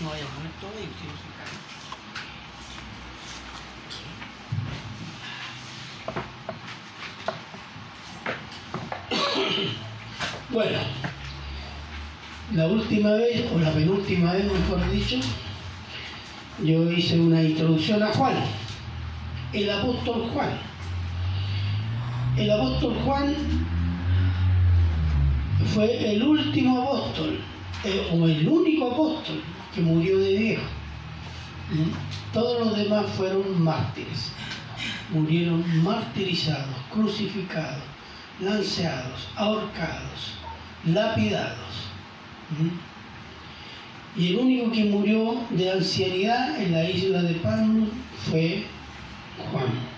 No vaya a todo y se cae. Bueno, la última vez, o la penúltima vez, mejor dicho, yo hice una introducción a Juan, el apóstol Juan. El apóstol Juan fue el último apóstol, eh, o el único apóstol que murió de viejo. Todos los demás fueron mártires, murieron martirizados, crucificados, lanceados, ahorcados, lapidados. Y el único que murió de ancianidad en la isla de Palmo fue Juan.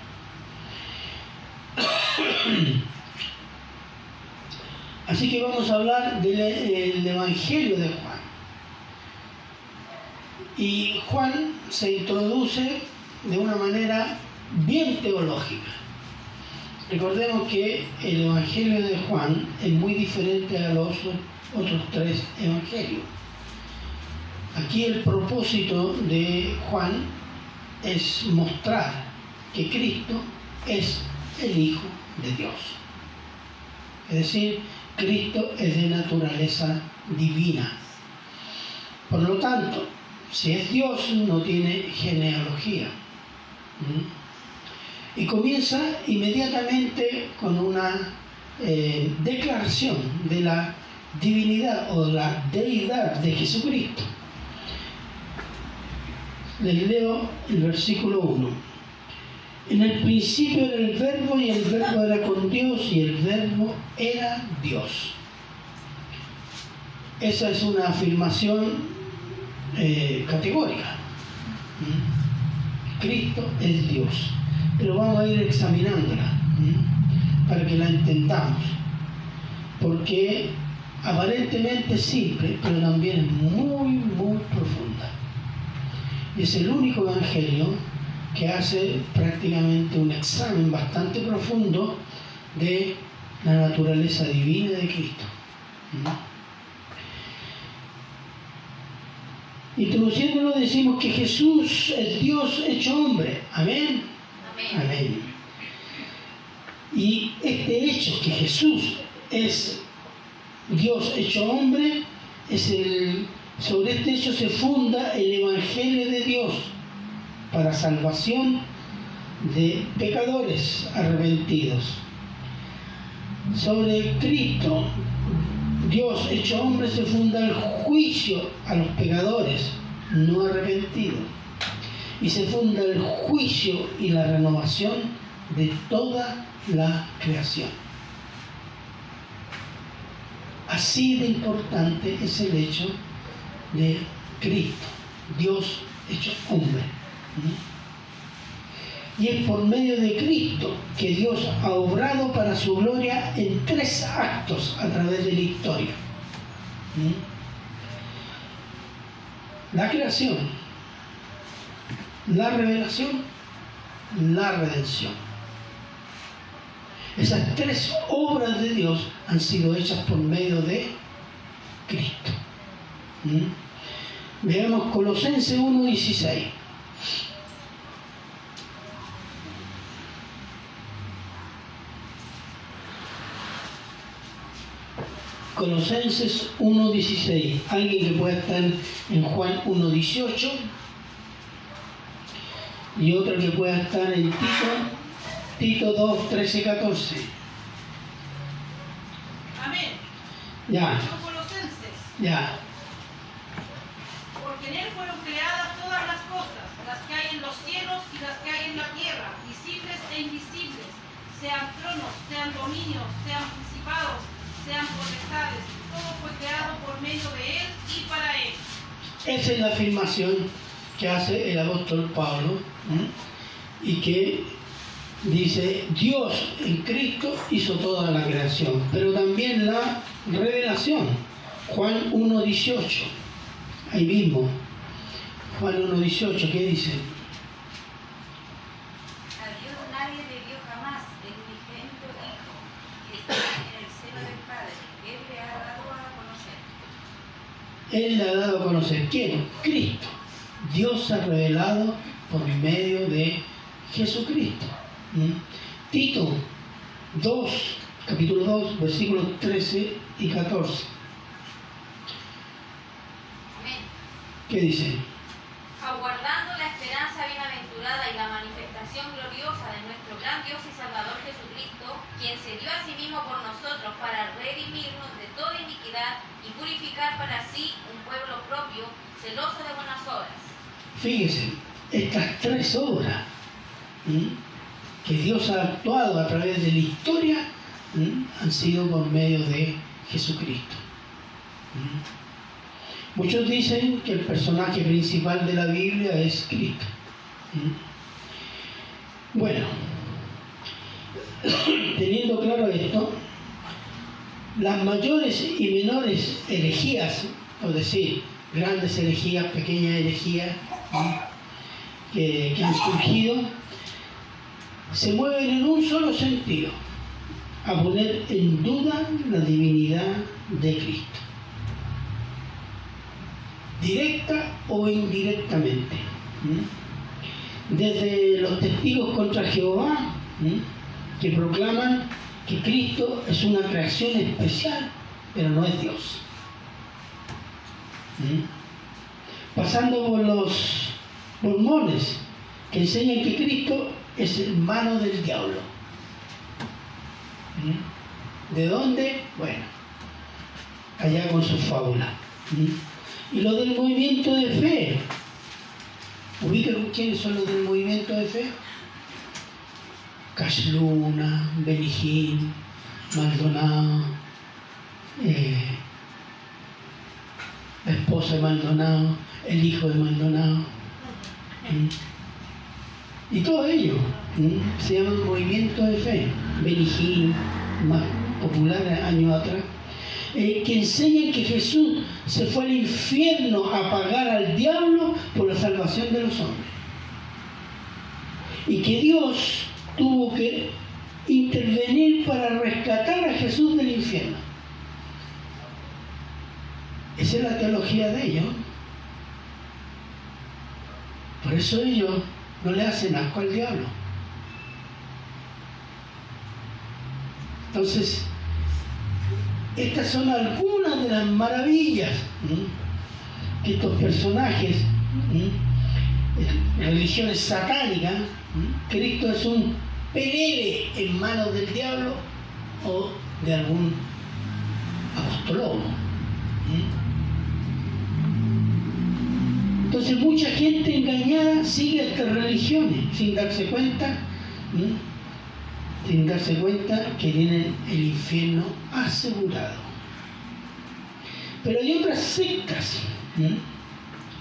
Así que vamos a hablar del Evangelio de Juan. Y Juan se introduce de una manera bien teológica. Recordemos que el Evangelio de Juan es muy diferente a los otros tres evangelios. Aquí el propósito de Juan es mostrar que Cristo es el Hijo de Dios. Es decir, Cristo es de naturaleza divina. Por lo tanto, si es Dios, no tiene genealogía. Y comienza inmediatamente con una eh, declaración de la divinidad o la deidad de Jesucristo. Les leo el versículo 1. En el principio era el verbo y el verbo era con Dios y el verbo era Dios. Esa es una afirmación eh, categórica. ¿Mm? Cristo es Dios. Pero vamos a ir examinándola ¿Mm? para que la entendamos. Porque aparentemente simple, pero también muy, muy profunda. Y es el único evangelio que hace prácticamente un examen bastante profundo de la naturaleza divina de Cristo. ¿Mm? Introduciéndolo decimos que Jesús es Dios hecho hombre. Amén. Amén. Amén. Y este hecho, que Jesús es Dios hecho hombre, es el, sobre este hecho se funda el Evangelio de Dios para salvación de pecadores arrepentidos. Sobre Cristo, Dios hecho hombre, se funda el juicio a los pecadores no arrepentidos. Y se funda el juicio y la renovación de toda la creación. Así de importante es el hecho de Cristo, Dios hecho hombre. Y es por medio de Cristo que Dios ha obrado para su gloria en tres actos a través de la historia. La creación, la revelación, la redención. Esas tres obras de Dios han sido hechas por medio de Cristo. Veamos Colosenses 1.16. Colosenses 1.16. Alguien que pueda estar en Juan 1.18 y otro que pueda estar en Tito, Tito 2, 13, 14. Amén. Ya, ya. Porque en Él fueron creadas todas las cosas, las que hay en los cielos y las que hay en la tierra, visibles e invisibles, sean tronos, sean dominios, sean principados, sean potestades. Todo fue creado por medio de Él y para Él. Esa es la afirmación que hace el apóstol Pablo ¿m? y que dice Dios en Cristo hizo toda la creación, pero también la revelación. Juan 1.18, ahí mismo. Juan 1.18, ¿qué dice? A Dios nadie le dio jamás el unigénito Hijo, que está en el seno del Padre. Él le ha dado a conocer. ¿Quién? Cristo. Dios ha revelado por medio de Jesucristo. ¿Mm? Tito 2, capítulo 2, versículos 13 y 14. Amén. ¿Qué dice? Aguardando la esperanza bienaventurada y la manifestación gloriosa de nuestro gran Dios y Salvador Jesucristo, quien se dio a sí mismo por nosotros para redimirnos de toda iniquidad y purificar para sí un pueblo propio, celoso de buenas obras. Fíjense, estas tres obras que Dios ha actuado a través de la historia han sido por medio de Jesucristo. Muchos dicen que el personaje principal de la Biblia es Cristo. Bueno, teniendo claro esto, las mayores y menores herejías, es decir, grandes herejías, pequeñas herejías, que, que han surgido, se mueven en un solo sentido, a poner en duda la divinidad de Cristo, directa o indirectamente. Desde los testigos contra Jehová. Que proclaman que Cristo es una creación especial, pero no es Dios. ¿m? Pasando por los mormones, que enseñan que Cristo es hermano del diablo. ¿Mm? ¿De dónde? Bueno, allá con su fábula. ¿Mm? Y lo del movimiento de fe. ¿Ubican quiénes son los del movimiento de fe? Cash Luna, Benijín, Maldonado, eh, la esposa de Maldonado, el hijo de Maldonado. ¿Mm? Y todo ello ¿m? se llama movimiento de fe, Benigín, más popular años atrás, eh, que enseña que Jesús se fue al infierno a pagar al diablo por la salvación de los hombres. Y que Dios tuvo que intervenir para rescatar a Jesús del infierno. Esa es la teología de ellos. Por eso ellos no le hacen asco al diablo. Entonces, estas son algunas de las maravillas que estos personajes. Religiones satánicas. Cristo es un pelele en manos del diablo o de algún apostolón. Entonces mucha gente engañada sigue estas religiones sin darse cuenta, sin darse cuenta que tienen el infierno asegurado. Pero hay otras sectas.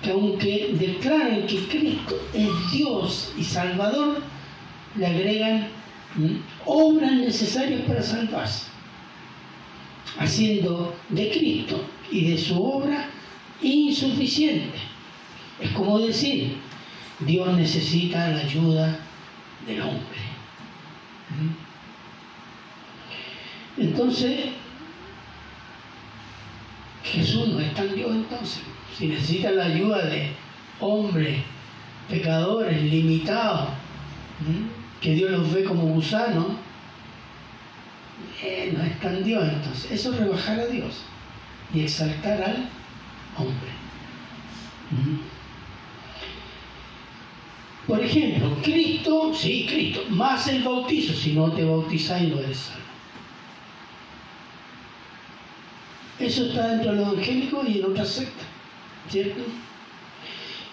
Que aunque declaran que Cristo es Dios y Salvador, le agregan ¿m? obras necesarias para salvarse, haciendo de Cristo y de su obra insuficiente. Es como decir, Dios necesita la ayuda del hombre. Entonces, Jesús no es tan Dios entonces. Si necesita la ayuda de hombres, pecadores, limitados, que Dios los ve como gusanos, no es tan Dios entonces. Eso es rebajar a Dios y exaltar al hombre. Por ejemplo, Cristo, sí, Cristo, más el bautizo, si no te bautizáis no eres salvo. Eso está dentro del evangélico y en otras sectas, ¿cierto?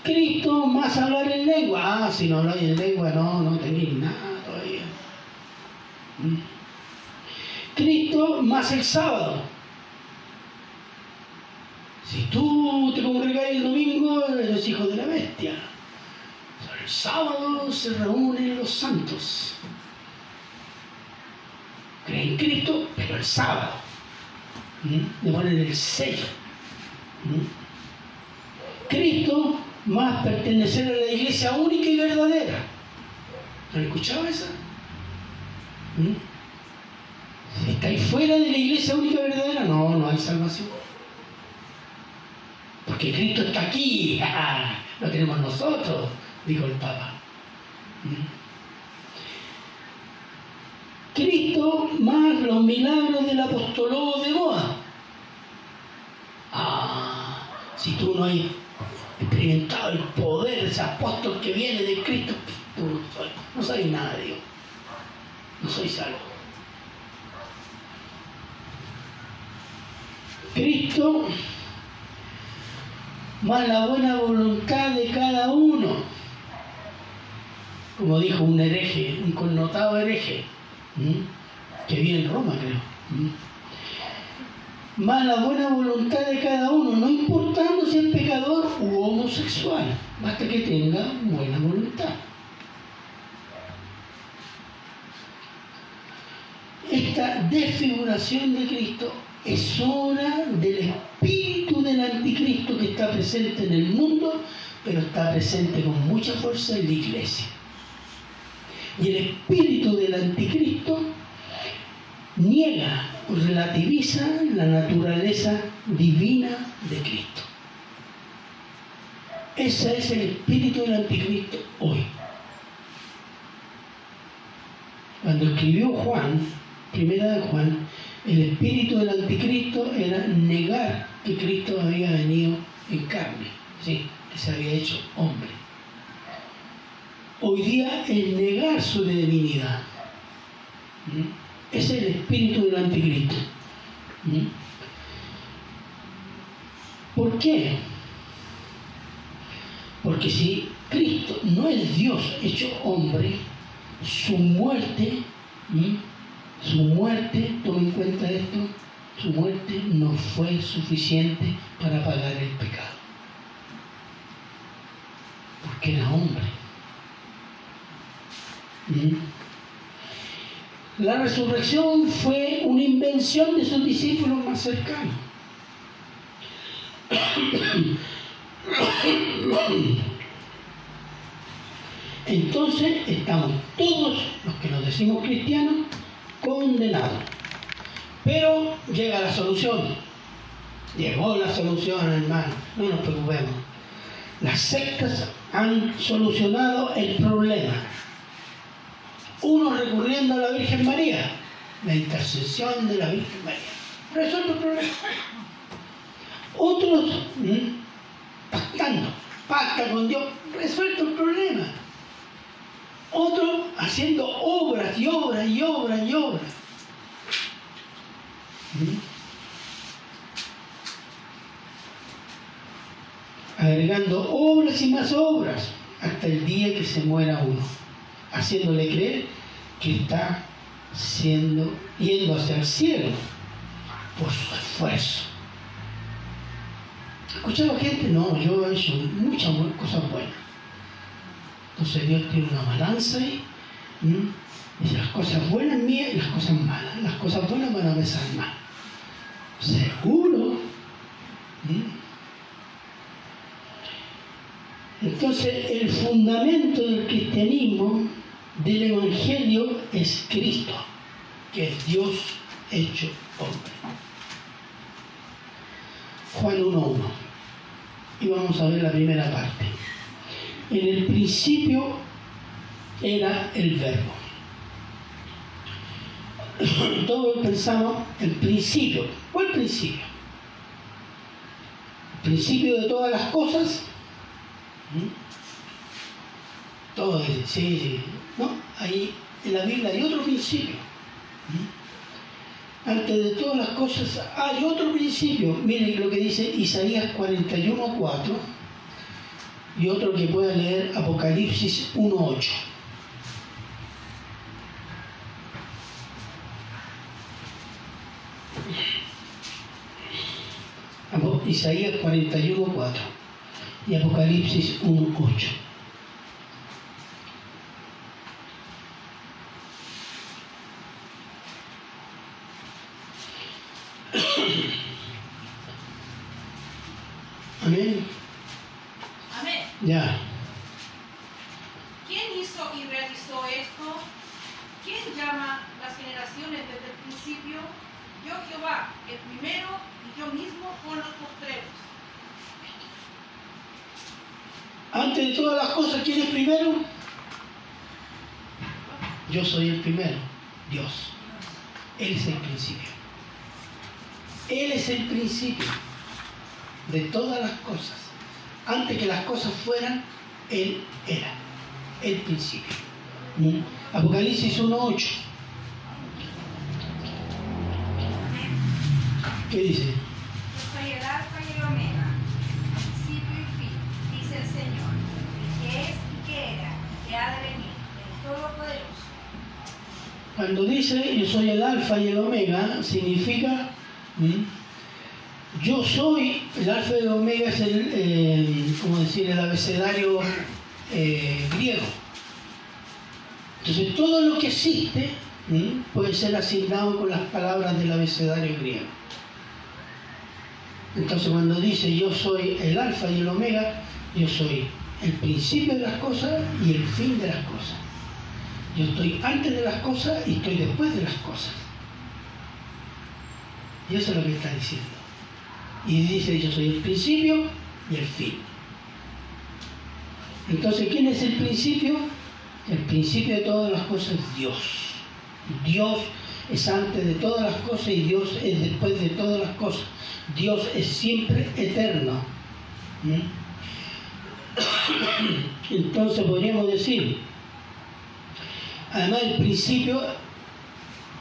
Cristo más hablar en lengua. Ah, si no habláis en lengua, no, no tenéis nada todavía. ¿Mm? Cristo más el sábado. Si tú te congregas el domingo, eres hijo de la bestia. El sábado se reúnen los santos. Creen en Cristo, pero el sábado. ¿Mm? Le ponen el sello. ¿Mm? Cristo más pertenecer a la iglesia única y verdadera. ¿Han escuchado esa? ¿Mm? Estáis fuera de la iglesia única y verdadera, no, no hay salvación. porque Cristo está aquí, lo tenemos nosotros, dijo el Papa. ¿Mm? Cristo más los milagros del apostolado de Moa. Ah, si tú no has experimentado el poder de ese apóstol que viene de Cristo, tú no, sabes nada de Dios. No soy salvo. Cristo más la buena voluntad de cada uno. Como dijo un hereje, un connotado hereje, que vive en Roma, creo. Más la buena voluntad de cada uno, no importando si es pecador u homosexual, basta que tenga buena voluntad. Esta desfiguración de Cristo es obra del espíritu del anticristo que está presente en el mundo, pero está presente con mucha fuerza en la iglesia. Y el espíritu del anticristo niega relativiza la naturaleza divina de Cristo. Ese es el espíritu del anticristo hoy. Cuando escribió Juan, primera de Juan, el espíritu del anticristo era negar que Cristo había venido en carne, ¿sí? que se había hecho hombre. Hoy día es negar su divinidad. Ese es el espíritu del anticristo. ¿Por qué? Porque si Cristo no es Dios hecho hombre, su muerte su muerte, tomen en cuenta esto, su muerte no fue suficiente para pagar el pecado. Porque era hombre. ¿Mm? La resurrección fue una invención de sus discípulos más cercanos. Entonces estamos todos los que nos decimos cristianos condenado. Pero llega la solución. Llegó la solución, hermano. No nos preocupemos. Las sectas han solucionado el problema. Uno recurriendo a la Virgen María, la intercesión de la Virgen María. Resuelve el problema. Otros pactando, pacta con Dios, resuelto el problema. Otro haciendo obras y obras y obras y obras. Agregando obras y más obras hasta el día que se muera uno, haciéndole creer que está siendo, yendo hacia el cielo por su esfuerzo. ¿Escuchado gente? No, yo he hecho muchas cosas buenas. Entonces Dios tiene una balanza ahí. Dice las cosas buenas mías y las cosas malas. Las cosas buenas van a pesar más. Seguro. Entonces el fundamento del cristianismo, del Evangelio, es Cristo, que es Dios hecho hombre. Juan 1.1. Y vamos a ver la primera parte. En el principio era el verbo. Todos pensamos el principio. ¿Cuál principio? El principio de todas las cosas. ¿Mm? Todo, sí, sí. No, ahí en la Biblia hay otro principio. Antes de todas las cosas hay otro principio. Miren lo que dice Isaías 41.4 y otro que pueda leer Apocalipsis 1.8. Isaías 41.4 y Apocalipsis 1.8. Amén. Ya. ¿Quién hizo y realizó esto? ¿Quién llama las generaciones desde el principio? Yo Jehová, el primero y yo mismo con los postreros. Antes de todas las cosas, ¿quién es primero? Yo soy el primero, Dios. Él es el principio. Él es el principio de todas las cosas. Antes que las cosas fueran, Él era el principio. ¿Mm? Apocalipsis 1.8. ¿Qué dice? Yo soy el alfa y el omega, principio y fin, dice el Señor, el que es y que era, y que ha de venir, el Todopoderoso. Cuando dice yo soy el alfa y el omega, significa yo soy, el alfa y el omega es el, eh, como decir, el abecedario eh, griego. Entonces todo lo que existe puede ser asignado con las palabras del abecedario griego. Entonces cuando dice yo soy el alfa y el omega, yo soy el principio de las cosas y el fin de las cosas. Yo estoy antes de las cosas y estoy después de las cosas. Y eso es lo que está diciendo. Y dice, yo soy el principio y el fin. Entonces, ¿quién es el principio? El principio de todas las cosas es Dios. Dios es antes de todas las cosas y Dios es después de todas las cosas. Dios es siempre eterno. ¿Mm? Entonces podríamos decir, Además, el principio,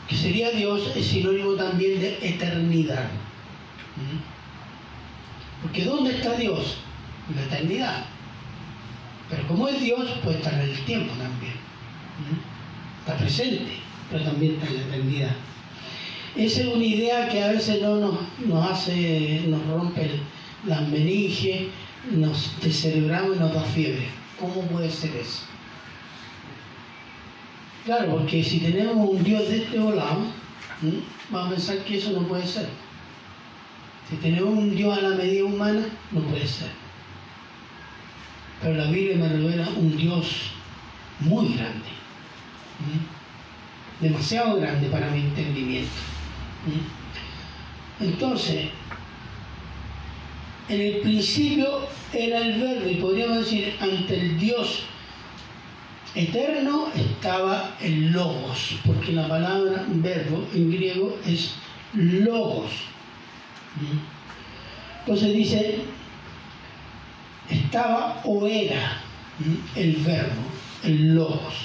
que sería Dios, es sinónimo también de eternidad. ¿Mm? Porque ¿dónde está Dios? En la eternidad. Pero como es Dios, puede estar en el tiempo también. ¿Mm? Está presente, pero también está en la eternidad. Esa es una idea que a veces no nos, hace, nos rompe las meninges, nos descerebramos y nos da fiebre. ¿Cómo puede ser eso? Claro, porque si tenemos un Dios de este volado, vamos a pensar que eso no puede ser. Si tenemos un Dios a la medida humana, no puede ser. Pero la Biblia me revela un Dios muy grande. Demasiado grande para mi entendimiento. Entonces, en el principio era el verbo, y podríamos decir, ante el Dios eterno estaba el logos, porque la palabra verbo en griego es logos. Entonces dice, estaba o era el verbo, el logos.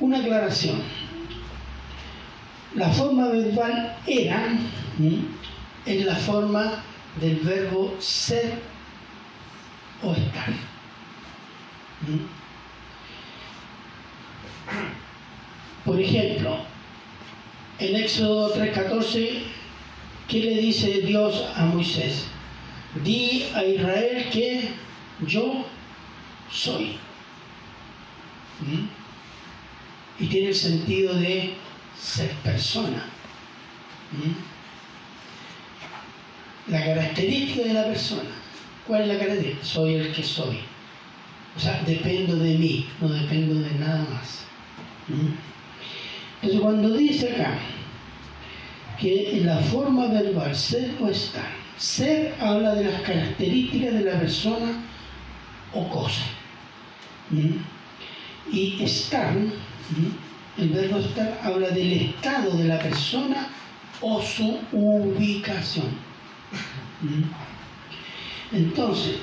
Una aclaración. La forma verbal era es la forma del verbo ser o estar. Por ejemplo, en Éxodo 3:14, ¿qué le dice Dios a Moisés? Di a Israel que yo soy. ¿Mm? Y tiene el sentido de ser persona. ¿Mm? La característica de la persona. ¿Cuál es la característica? Soy el que soy. O sea, dependo de mí, no dependo de nada más. ¿Mm? Entonces, cuando dice acá que la forma verbal ser o estar, ser habla de las características de la persona o cosa. ¿Mm? Y estar, ¿Mm? el verbo estar habla del estado de la persona o su ubicación. Entonces,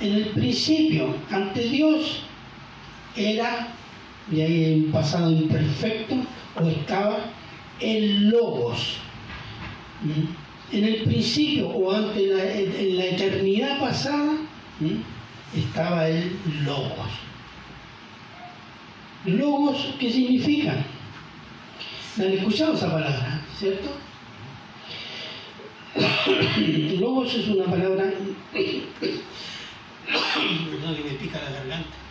en el principio, ante Dios, era, y ahí un pasado imperfecto, o estaba el logos. ¿Mm? En el principio, o en la eternidad pasada, ¿Mm? estaba el logos. Logos, ¿qué significa? ¿La han escuchado esa palabra, cierto? Logos es una palabra Perdón que me la garganta.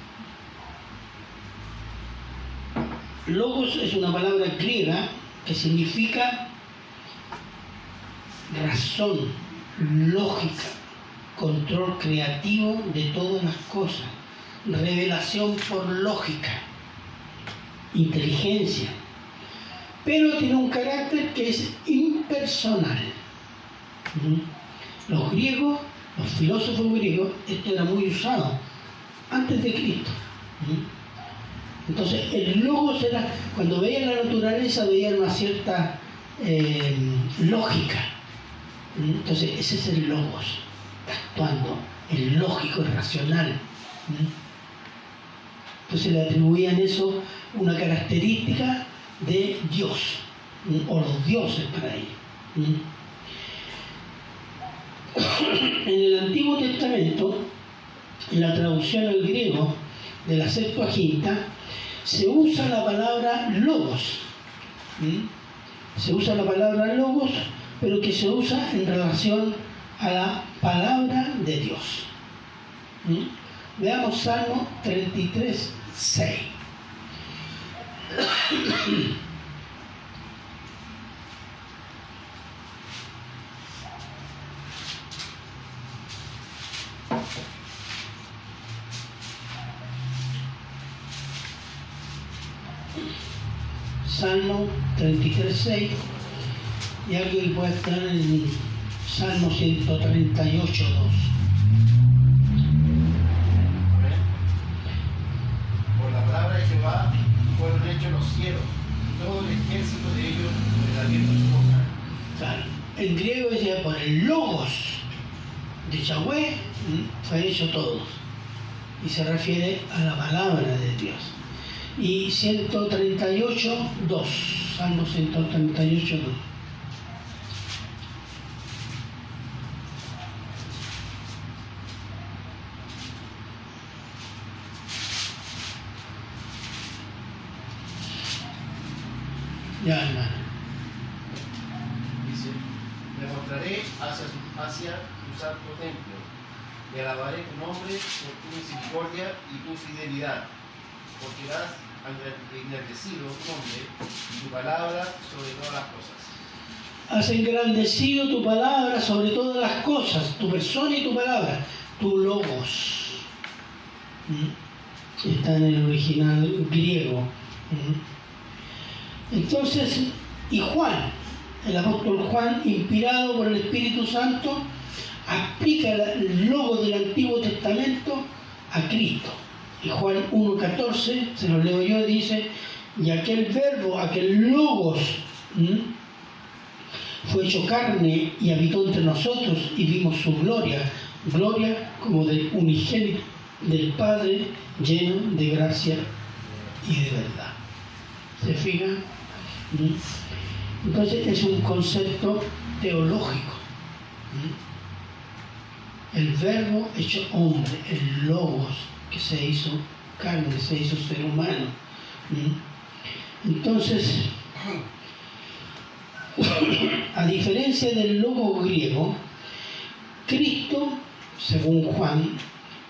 Logos es una palabra griega que significa razón, lógica, control creativo de todas las cosas, revelación por lógica, inteligencia, pero tiene un carácter que es impersonal. Los griegos los filósofos griegos, esto era muy usado antes de Cristo. Entonces, el logos era, cuando veían la naturaleza, veían una cierta eh, lógica. Entonces, ese es el logos, actuando, el lógico, el racional. Entonces le atribuían eso una característica de Dios, o los dioses para ellos. En el Antiguo Testamento, en la traducción al griego de la Septuaginta, se usa la palabra logos. Se usa la palabra logos, pero que se usa en relación a la palabra de Dios. Veamos Salmo 33, 6. Salmo 33, 6 y algo que puede estar en Salmo 138, 2. Por la palabra de Jehová fueron hechos los cielos, y todo el ejército de ellos el aliento de su boca. Claro. En griego dice por el logos de Yahweh fue hecho todos. Y se refiere a la palabra de Dios. Y 138, 2. Salmo 138, 2. Ya, hermano. Dice, me mostraré hacia, su- hacia tu santo templo, y alabaré tu nombre por tu misericordia y tu fidelidad, porque has engrandecido nombre y tu palabra sobre todas las cosas. Has engrandecido tu palabra sobre todas las cosas, tu persona y tu palabra, tu logos. ¿Mm? Está en el original griego. ¿Mm? Entonces, y Juan, el apóstol Juan, inspirado por el Espíritu Santo, aplica el logo del Antiguo Testamento a Cristo. Y Juan 1.14, se lo leo yo, dice, y aquel verbo, aquel logos, fue hecho carne y habitó entre nosotros y vimos su gloria, gloria como del unigénito del Padre lleno de gracia y de verdad. ¿Se fijan? Entonces es un concepto teológico. El verbo hecho hombre, el logos que se hizo carne, se hizo ser humano. Entonces, a diferencia del logo griego, Cristo, según Juan,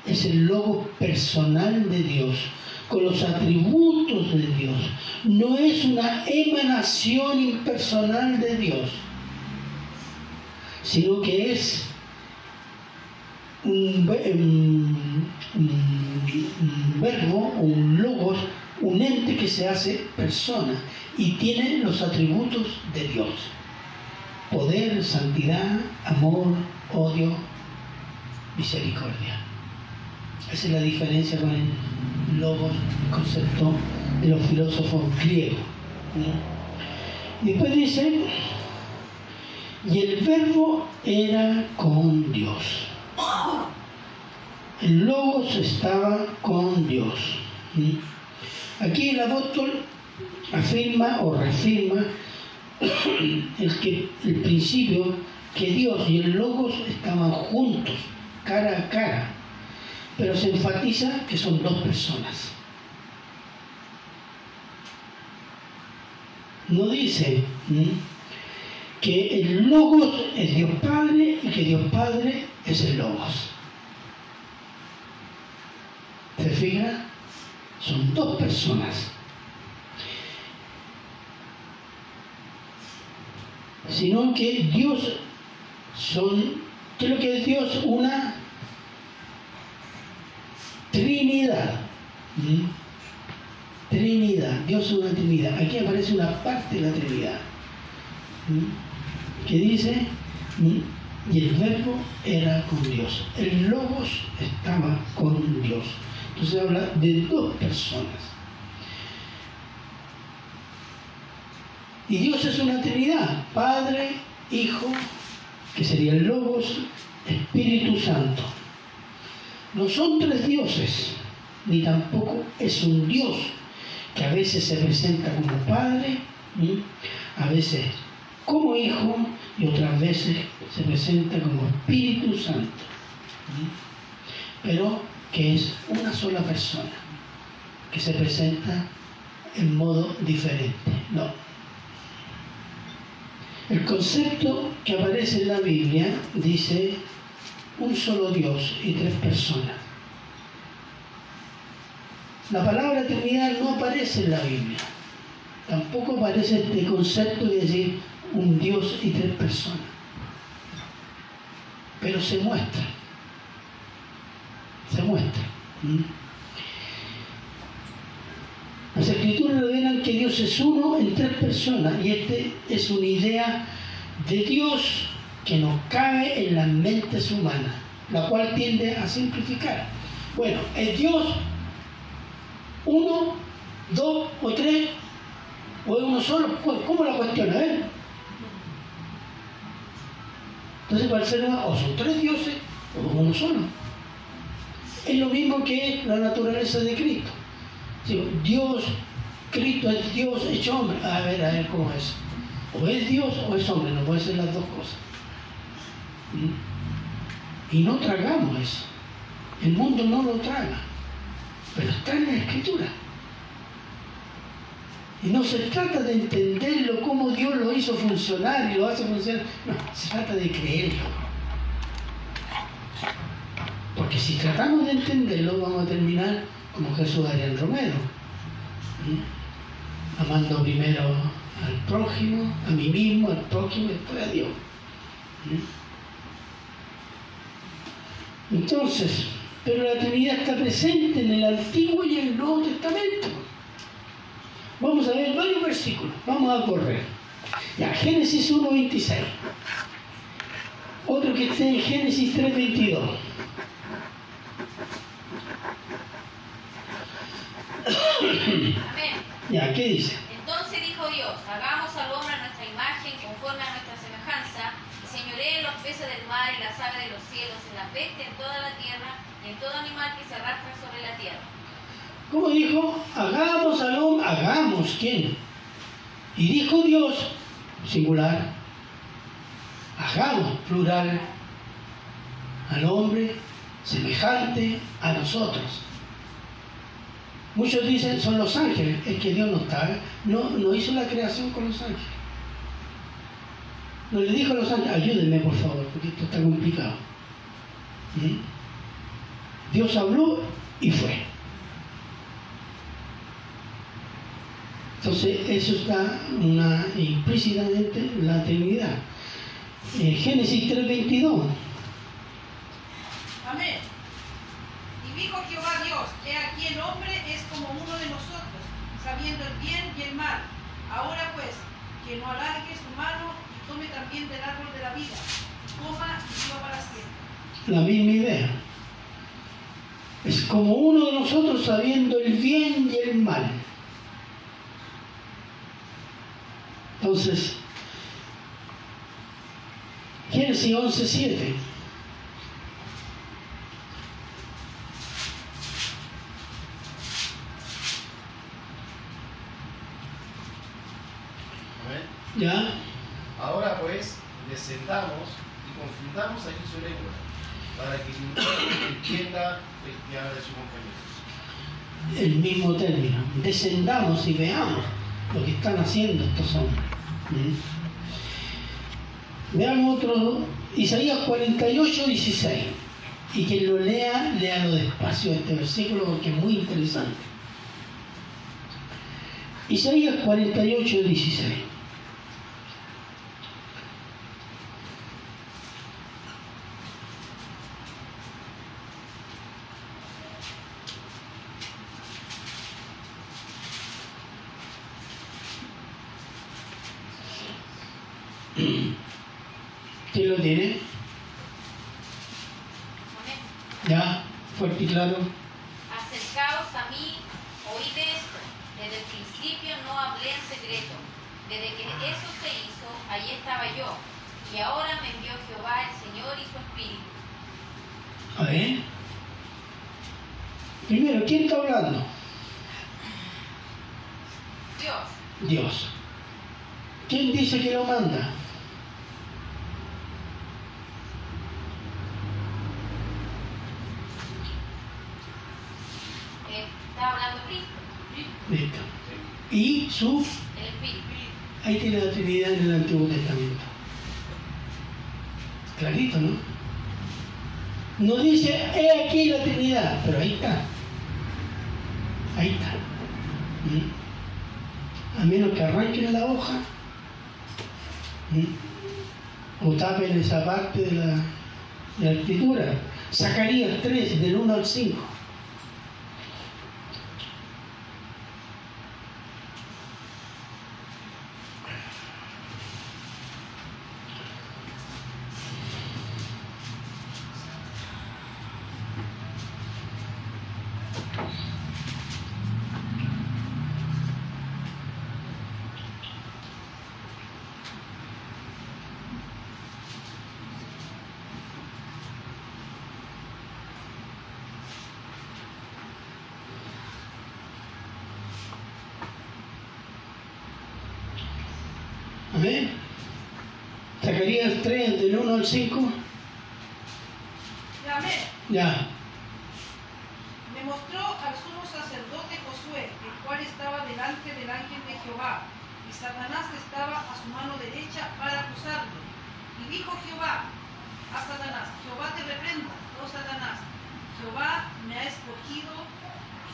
es el logo personal de Dios, con los atributos de Dios. No es una emanación impersonal de Dios, sino que es un- un- verbo, un logos, un ente que se hace persona y tiene los atributos de Dios. Poder, santidad, amor, odio, misericordia. Esa es la diferencia con el logos, el concepto de los filósofos griegos. Y después dice, y el verbo era con Dios. El logos estaba con Dios. Aquí el apóstol afirma o reafirma el, que, el principio que Dios y el logos estaban juntos, cara a cara, pero se enfatiza que son dos personas. No dice que el logos es Dios Padre y que Dios Padre es el logos. ¿Se fija? Son dos personas. Sino que Dios son, ¿qué es lo que es Dios? Una Trinidad. ¿Mm? Trinidad. Dios es una Trinidad. Aquí aparece una parte de la Trinidad. ¿Mm? Que dice, ¿Mm? y el verbo era con Dios. El logos estaba con Dios. Entonces habla de dos personas. Y Dios es una Trinidad, Padre, Hijo, que sería el Logos, Espíritu Santo. No son tres dioses, ni tampoco es un Dios que a veces se presenta como Padre, a veces como Hijo y otras veces se presenta como Espíritu Santo. Pero que es una sola persona, que se presenta en modo diferente. No. El concepto que aparece en la Biblia dice un solo Dios y tres personas. La palabra Trinidad no aparece en la Biblia. Tampoco aparece este concepto de decir un Dios y tres personas. Pero se muestra. Se muestra. Las escrituras revelan que Dios es uno en tres personas y esta es una idea de Dios que nos cabe en las mentes humanas, la cual tiende a simplificar. Bueno, ¿es Dios uno, dos o tres? ¿O es uno solo? ¿Cómo la cuestiona? Eh? Entonces, para ser o son tres dioses o uno solo. Es lo mismo que la naturaleza de Cristo. Dios, Cristo es Dios hecho hombre. A ver, a ver cómo es. O es Dios o es hombre, no puede ser las dos cosas. ¿Mm? Y no tragamos eso. El mundo no lo traga, pero está en la escritura. Y no se trata de entenderlo como Dios lo hizo funcionar y lo hace funcionar. No, se trata de creerlo. Porque si tratamos de entenderlo, vamos a terminar como Jesús Ariel Romero, amando primero al prójimo, a mí mismo, al prójimo y después a Dios. Entonces, pero la Trinidad está presente en el Antiguo y el Nuevo Testamento. Vamos a ver varios versículos, vamos a correr. Ya, Génesis 1.26. Otro que esté en Génesis 3.22. Amén. Ya, ¿qué dice? Entonces dijo Dios, hagamos al hombre a nuestra imagen, conforme a nuestra semejanza, y señoree los peces del mar y las aves de los cielos, en la peste, en toda la tierra, y en todo animal que se arrastra sobre la tierra. ¿Cómo dijo? Hagamos al hombre, hagamos, ¿quién? Y dijo Dios, singular, hagamos, plural, al hombre semejante a nosotros. Muchos dicen son los ángeles, es que Dios no está, no, no hizo la creación con los ángeles. No le dijo a los ángeles, ayúdenme por favor, porque esto está complicado. Dios habló y fue. Entonces, eso está implícitamente en la Trinidad. Eh, Génesis 3:22. Amén. Y dijo Jehová Dios, he aquí el hombre como uno de nosotros, sabiendo el bien y el mal. Ahora pues, que no alargue su mano y tome también del árbol de la vida, coma y viva para siempre. La misma idea. Es como uno de nosotros sabiendo el bien y el mal. Entonces, Génesis 11.7. ¿Ya? Ahora pues, descendamos y confundamos aquí su lengua, para que ninguno entienda el que habla de su compañero. El mismo término. Descendamos y veamos lo que están haciendo estos hombres. ¿Mm? Veamos otro, Isaías 48, 16. Y quien lo lea, léalo despacio este versículo porque es muy interesante. Isaías 48, 16. ¿Quién lo tiene? ¿Ya? ¿Fuerte y claro? Acercaos a mí, oíd esto. Desde el principio no hablé en secreto. Desde que eso se hizo, allí estaba yo. Y ahora me envió Jehová, el Señor y su Espíritu. A ver. Primero, ¿quién está hablando? Dios, Dios. ¿Quién dice que lo manda? eh, está hablando Cristo, Listo. Y su... el Espíritu. Ahí tiene la Trinidad en el Antiguo Testamento. Clarito, ¿no? No dice, he aquí la Trinidad, pero ahí está. Ahí está. ¿Mm? A menos que arranquen la hoja ¿Mm? o tapen esa parte de la, de la escritura. Zacarías 3, del 1 al 5. Amén. Zacarías 3, del 1 al 5. Amén. Ya. Me mostró al sumo sacerdote Josué, el cual estaba delante del ángel de Jehová, y Satanás estaba a su mano derecha para acusarlo. Y dijo Jehová a Satanás, Jehová te reprenda, oh Satanás, Jehová me ha escogido,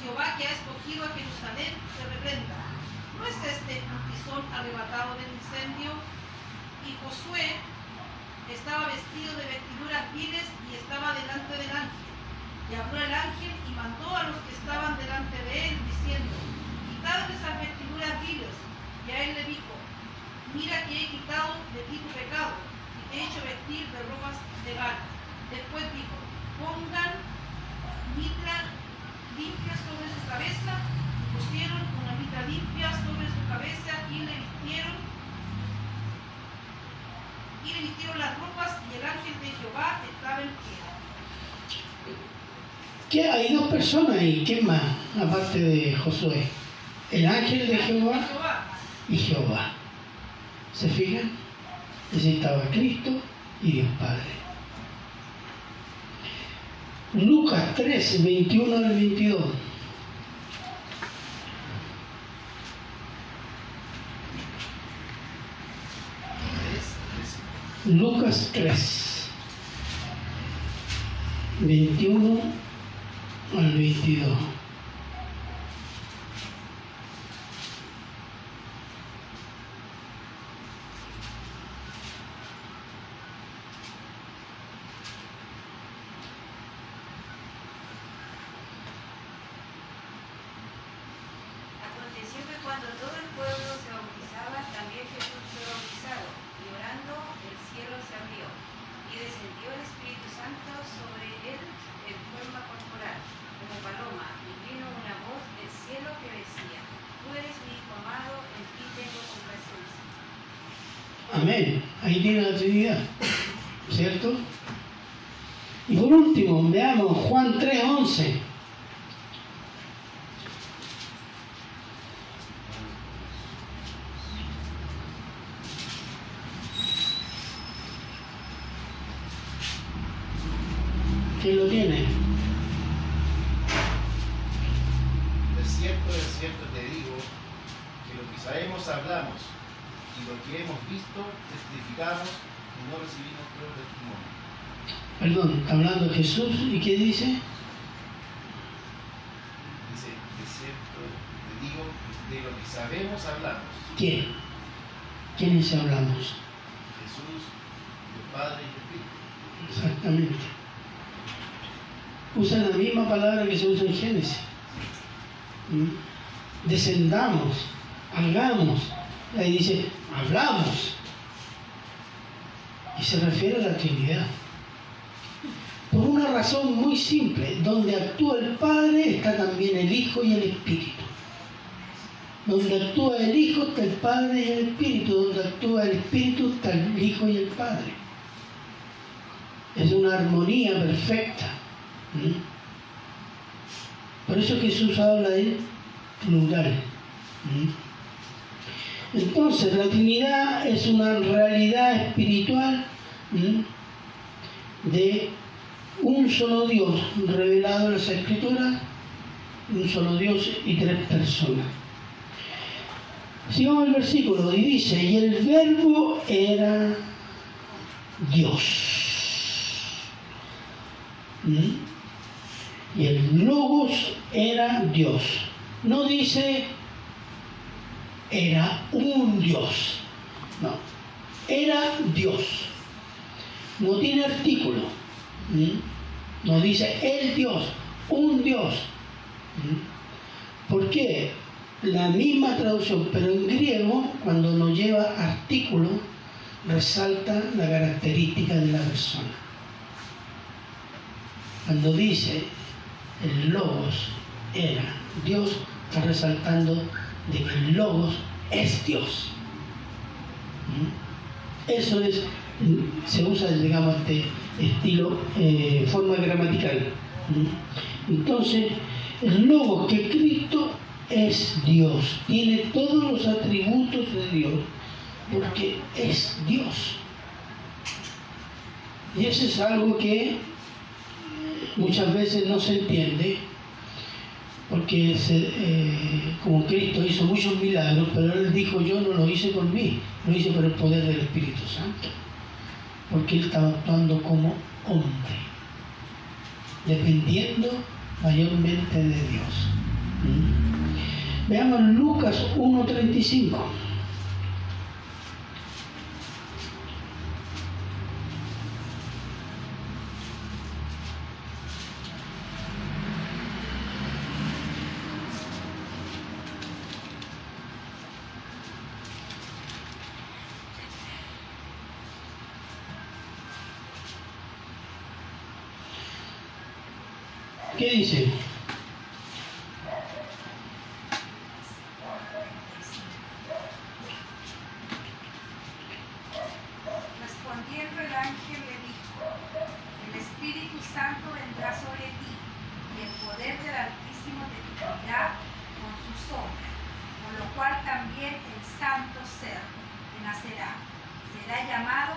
Jehová que ha escogido a Jerusalén, te reprenda. ¿No es este un tizón arrebatado del incendio? Y Josué estaba vestido de vestiduras viles y estaba delante del ángel. Y habló el ángel y mandó a los que estaban delante de él, diciendo, quitad esas vestiduras viles. Y a él le dijo, mira que he quitado de ti tu pecado, y te he hecho vestir de ropas de gala. Después dijo, pongan mitra limpia sobre su cabeza, y pusieron una mitra limpia sobre su cabeza y le vistieron y le vistieron las ropas y el ángel de Jehová estaba en pie. ¿Qué? Hay dos personas ahí. ¿Quién más? Aparte de Josué. El ángel de Jehová y Jehová. ¿Se fijan? Ese estaba Cristo y Dios Padre. Lucas 3, 21 al 22. Lucas 3, 21 al 22. Aconteció que cuando todo el pueblo se bautizaba, también Jesús fue bautizado, y orando el cielo se abrió, y descendió el Espíritu Santo sobre él en forma corporal, como paloma, y vino una voz del cielo que decía, Tú eres mi hijo amado, en ti tengo complacencia. Amén. Ahí tiene la Trinidad. ¿Cierto? Y por último, veamos Juan 3:11. ¿Quién lo tiene? De cierto, de cierto te digo, que lo que sabemos hablamos, y lo que hemos visto y no recibimos prueba de testimonio. Perdón, hablando Jesús y ¿qué dice? Dice, de cierto te digo, de lo que sabemos hablamos. ¿Quién? ¿Quiénes hablamos? Jesús, el Padre y el Espíritu. Exactamente. Usa la misma palabra que se usa en Génesis. ¿Mm? Descendamos, hagamos. Ahí dice, hablamos. Y se refiere a la Trinidad. Por una razón muy simple, donde actúa el Padre está también el Hijo y el Espíritu. Donde actúa el Hijo está el Padre y el Espíritu. Donde actúa el Espíritu está el Hijo y el Padre. Es una armonía perfecta. Por eso Jesús habla en plural. Entonces, la Trinidad es una realidad espiritual. De un solo Dios revelado en las Escrituras, un solo Dios y tres personas. Sigamos el versículo y dice, y el verbo era Dios. Y el logos era Dios. No dice era un Dios. No. Era Dios. No tiene artículo. ¿Mm? No dice el Dios, un Dios. ¿Por qué? La misma traducción, pero en griego, cuando no lleva artículo, resalta la característica de la persona. Cuando dice el logos era Dios, está resaltando de que el logos es Dios. Eso es, se usa, digamos, este estilo, eh, forma gramatical. Entonces, el que Cristo es Dios, tiene todos los atributos de Dios, porque es Dios. Y eso es algo que muchas veces no se entiende, porque eh, como Cristo hizo muchos milagros, pero Él dijo, yo no lo hice por mí, lo hice por el poder del Espíritu Santo, porque Él estaba actuando como hombre, dependiendo mayormente de Dios. ¿Mm? Veamos Lucas 1.35. ¿Qué dice? Respondiendo el ángel le dijo, el Espíritu Santo vendrá sobre ti y el poder del Altísimo te cubrirá con su sombra, por lo cual también el santo ser que nacerá será llamado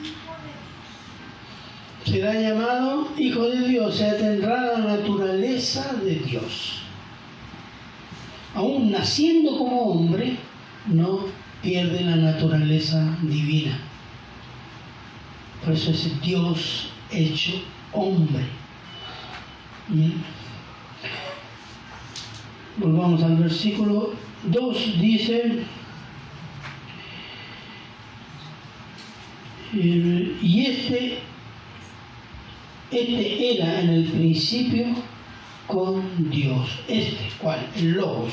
Hijo de Dios. será llamado Hijo de Dios, o sea, tendrá la naturaleza de Dios. Aún naciendo como hombre, no pierde la naturaleza divina. Por eso es Dios hecho hombre. ¿Mm? Volvamos al versículo 2, dice, eh, y este este era en el principio con Dios. Este, ¿cuál? El Logos.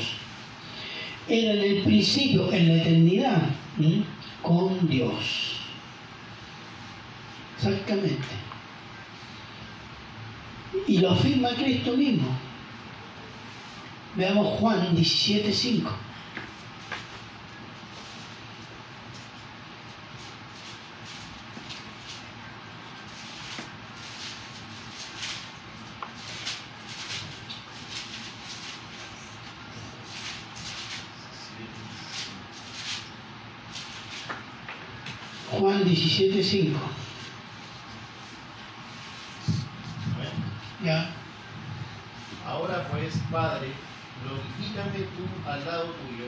Era en el en la eternidad, con Dios. Exactamente. Y lo afirma Cristo mismo. Veamos Juan 17:5. Juan 17:5. Ya. Ahora pues, Padre, glorifícame tú al lado tuyo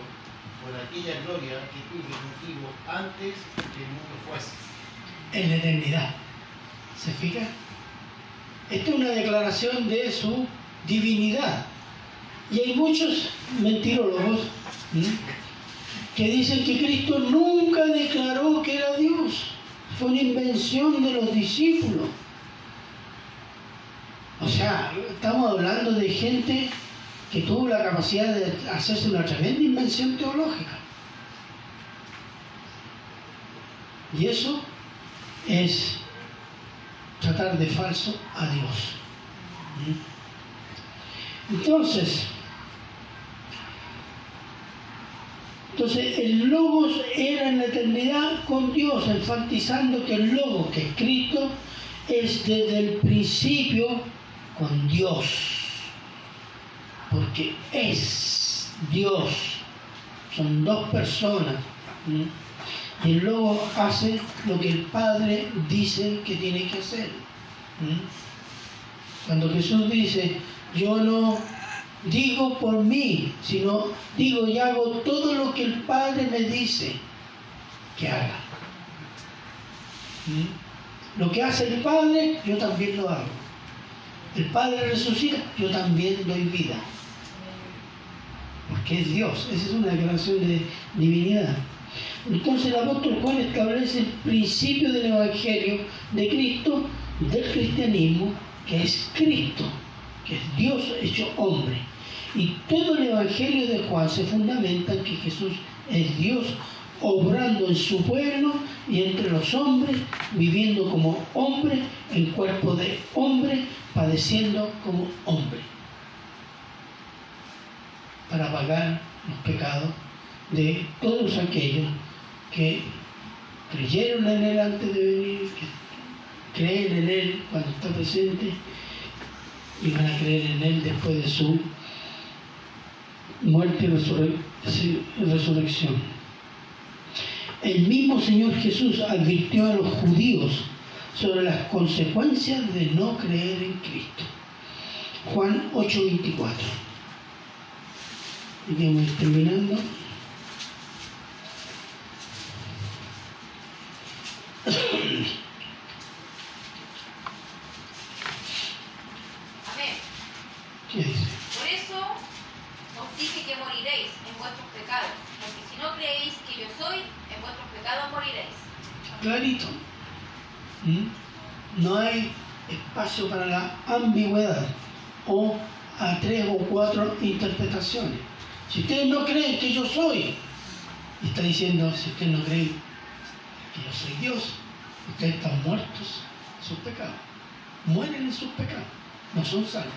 por aquella gloria que tuve contigo antes que el mundo fuese. en la eternidad. ¿Se fija? Esta es una declaración de su divinidad. Y hay muchos mentirólogos ¿m? Que dicen que Cristo nunca declaró que era Dios. Fue una invención de los discípulos. O sea, estamos hablando de gente que tuvo la capacidad de hacerse una tremenda invención teológica. Y eso es tratar de falso a Dios. ¿Mm? Entonces, entonces el Logos era en la eternidad con Dios, enfatizando que el Logos, que es Cristo, es desde el principio con Dios, porque es Dios, son dos personas. Y el lobo hace lo que el Padre dice que tiene que hacer. Cuando Jesús dice, yo no digo por mí, sino digo y hago todo lo que el Padre me dice que haga. Lo que hace el Padre, yo también lo hago. El Padre resucita, yo también doy vida. Porque es Dios, esa es una declaración de divinidad. Entonces el apóstol Juan establece el principio del Evangelio de Cristo, del cristianismo, que es Cristo, que es Dios hecho hombre. Y todo el Evangelio de Juan se fundamenta en que Jesús es Dios obrando en su pueblo y entre los hombres, viviendo como hombre, en cuerpo de hombre, padeciendo como hombre, para pagar los pecados de todos aquellos que creyeron en Él antes de venir, que creen en Él cuando está presente y van a creer en Él después de su muerte y resurrección. El mismo Señor Jesús advirtió a los judíos sobre las consecuencias de no creer en Cristo. Juan 8:24. Y vamos terminando. Amén. ¿Qué dice? Por eso os dije que moriréis en vuestros pecados, porque si no creéis que yo soy, en vuestros pecados moriréis. Clarito. ¿Mm? No hay espacio para la ambigüedad o a tres o cuatro interpretaciones. Si ustedes no creen que yo soy, está diciendo, si ustedes no creen que yo soy Dios, ustedes están muertos en sus pecados. Mueren en sus pecados, no son salvos.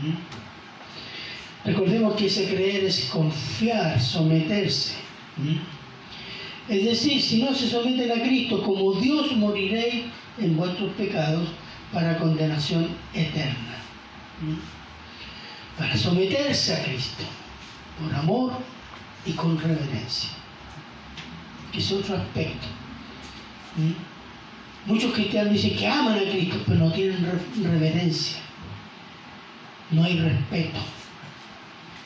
¿Mm? Recordemos que ese creer es confiar, someterse. ¿Mm? Es decir, si no se someten a Cristo como Dios, moriréis en vuestros pecados para condenación eterna. ¿Mm? Para someterse a Cristo, por amor y con reverencia. Que es otro aspecto. ¿Mm? Muchos cristianos dicen que aman a Cristo, pero no tienen reverencia. No hay respeto.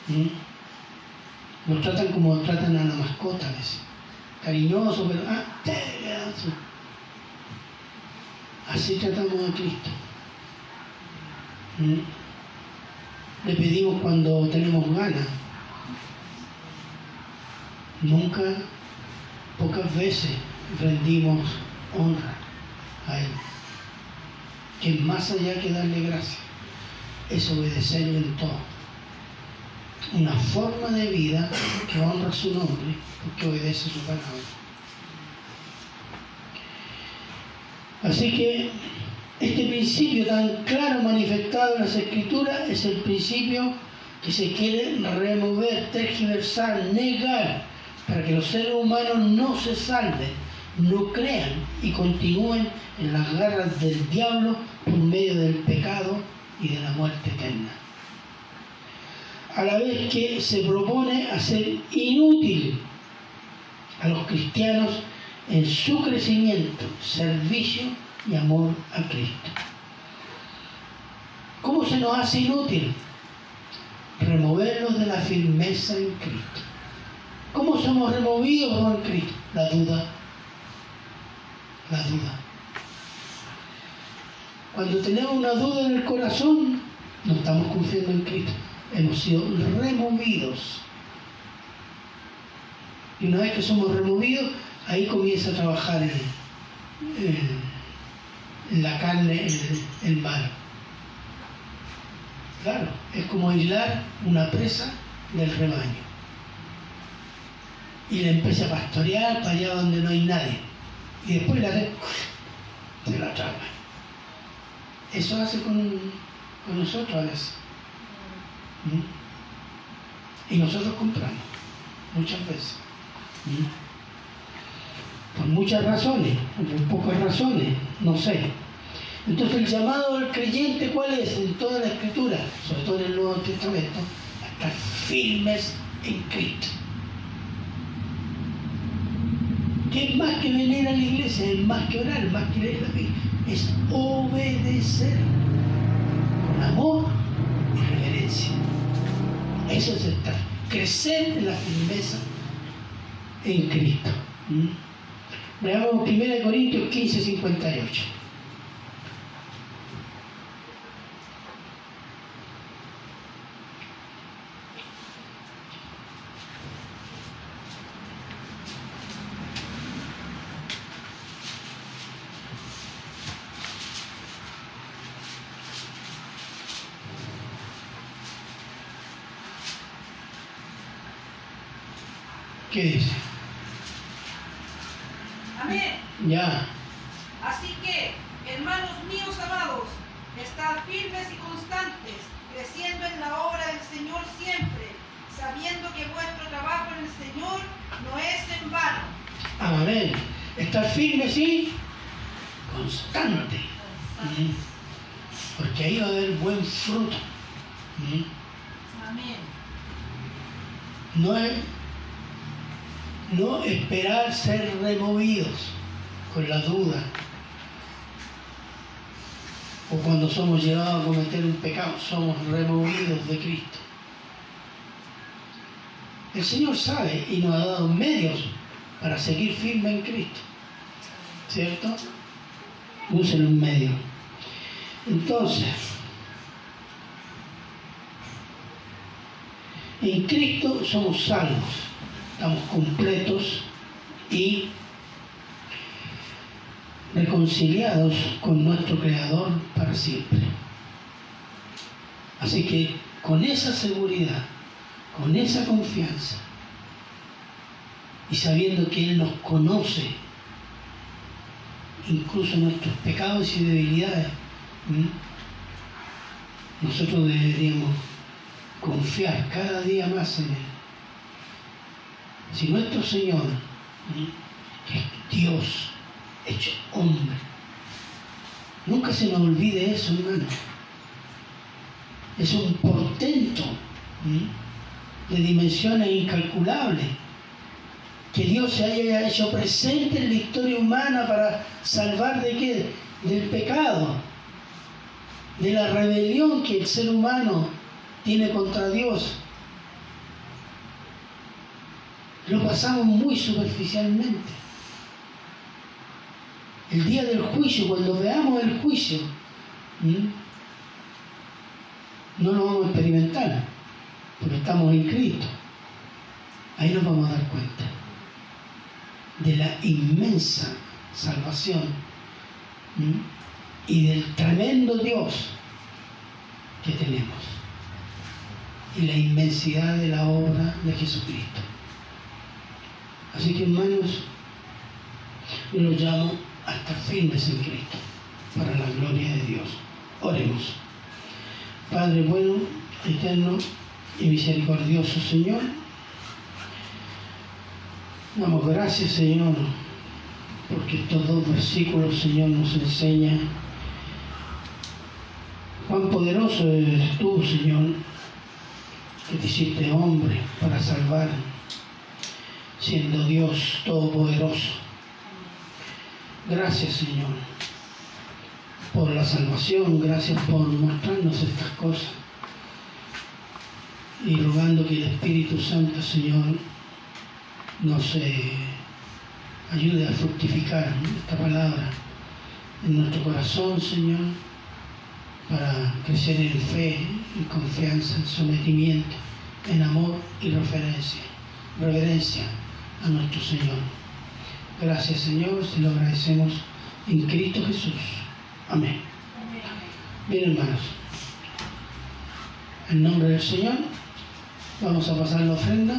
¿Mm? Lo tratan como tratan a la mascota a veces cariñoso, pero ah, así tratamos a Cristo. ¿Mm? Le pedimos cuando tenemos ganas. Nunca, pocas veces rendimos honra a Él. Que más allá que darle gracias, es obedecerle en todo una forma de vida que honra su nombre porque obedece su palabra. Así que este principio tan claro manifestado en las escrituras es el principio que se quiere remover, tergiversar, negar, para que los seres humanos no se salven, no crean y continúen en las garras del diablo por medio del pecado y de la muerte eterna a la vez que se propone hacer inútil a los cristianos en su crecimiento, servicio y amor a Cristo. ¿Cómo se nos hace inútil? Removerlos de la firmeza en Cristo. ¿Cómo somos removidos por Cristo? La duda. La duda. Cuando tenemos una duda en el corazón, no estamos confiando en Cristo hemos sido removidos. Y una vez que somos removidos, ahí comienza a trabajar la carne, el, el mal. Claro, es como aislar una presa del rebaño. Y le empieza a pastorear para allá donde no hay nadie. Y después la se la traga. Eso hace con, con nosotros a veces. ¿Mm? Y nosotros compramos, muchas veces. ¿Mm? Por muchas razones, por pocas razones, no sé. Entonces el llamado al creyente, ¿cuál es? En toda la escritura, sobre todo en el Nuevo Testamento, a estar firmes en Cristo. ¿Qué es más que venir a la iglesia? Es más que orar, más que leer la Biblia. Es obedecer con amor y reverencia. Eso es estar. Crecer en la firmeza en Cristo. ¿Mm? Veamos 1 Corintios 15, 58. ¿Qué dice? Amén. Ya. Así que, hermanos míos amados, estad firmes y constantes, creciendo en la obra del Señor siempre, sabiendo que vuestro trabajo en el Señor no es en vano. Amén. Estar firmes y constante. ¿Mm? Porque ahí va a haber buen fruto. ¿Mm? Amén. No es no esperar ser removidos con la duda o cuando somos llevados a cometer un pecado, somos removidos de Cristo. El Señor sabe y nos ha dado medios para seguir firme en Cristo. ¿Cierto? Usen un medio. Entonces, en Cristo somos salvos estamos completos y reconciliados con nuestro Creador para siempre. Así que con esa seguridad, con esa confianza y sabiendo que Él nos conoce, incluso nuestros pecados y debilidades, nosotros deberíamos confiar cada día más en Él. Si nuestro Señor, que es Dios hecho hombre, nunca se nos olvide eso, hermano. Es un portento de dimensiones incalculables. Que Dios se haya hecho presente en la historia humana para salvar de qué? Del pecado, de la rebelión que el ser humano tiene contra Dios lo pasamos muy superficialmente. El día del juicio, cuando veamos el juicio, no lo vamos a experimentar, porque estamos en Cristo. Ahí nos vamos a dar cuenta de la inmensa salvación y del tremendo Dios que tenemos y la inmensidad de la obra de Jesucristo. Así que hermanos, yo los llamo a estar firmes en Cristo, para la gloria de Dios. Oremos. Padre bueno, eterno y misericordioso Señor, damos gracias Señor, porque estos dos versículos Señor nos enseñan cuán poderoso eres tú Señor, que te hiciste hombre para salvar siendo Dios Todopoderoso. Gracias Señor por la salvación, gracias por mostrarnos estas cosas y rogando que el Espíritu Santo Señor nos eh, ayude a fructificar esta palabra en nuestro corazón Señor para crecer en fe, en confianza, en sometimiento, en amor y referencia, reverencia a nuestro Señor. Gracias Señor, se lo agradecemos en Cristo Jesús. Amén. Bien hermanos, en nombre del Señor vamos a pasar la ofrenda.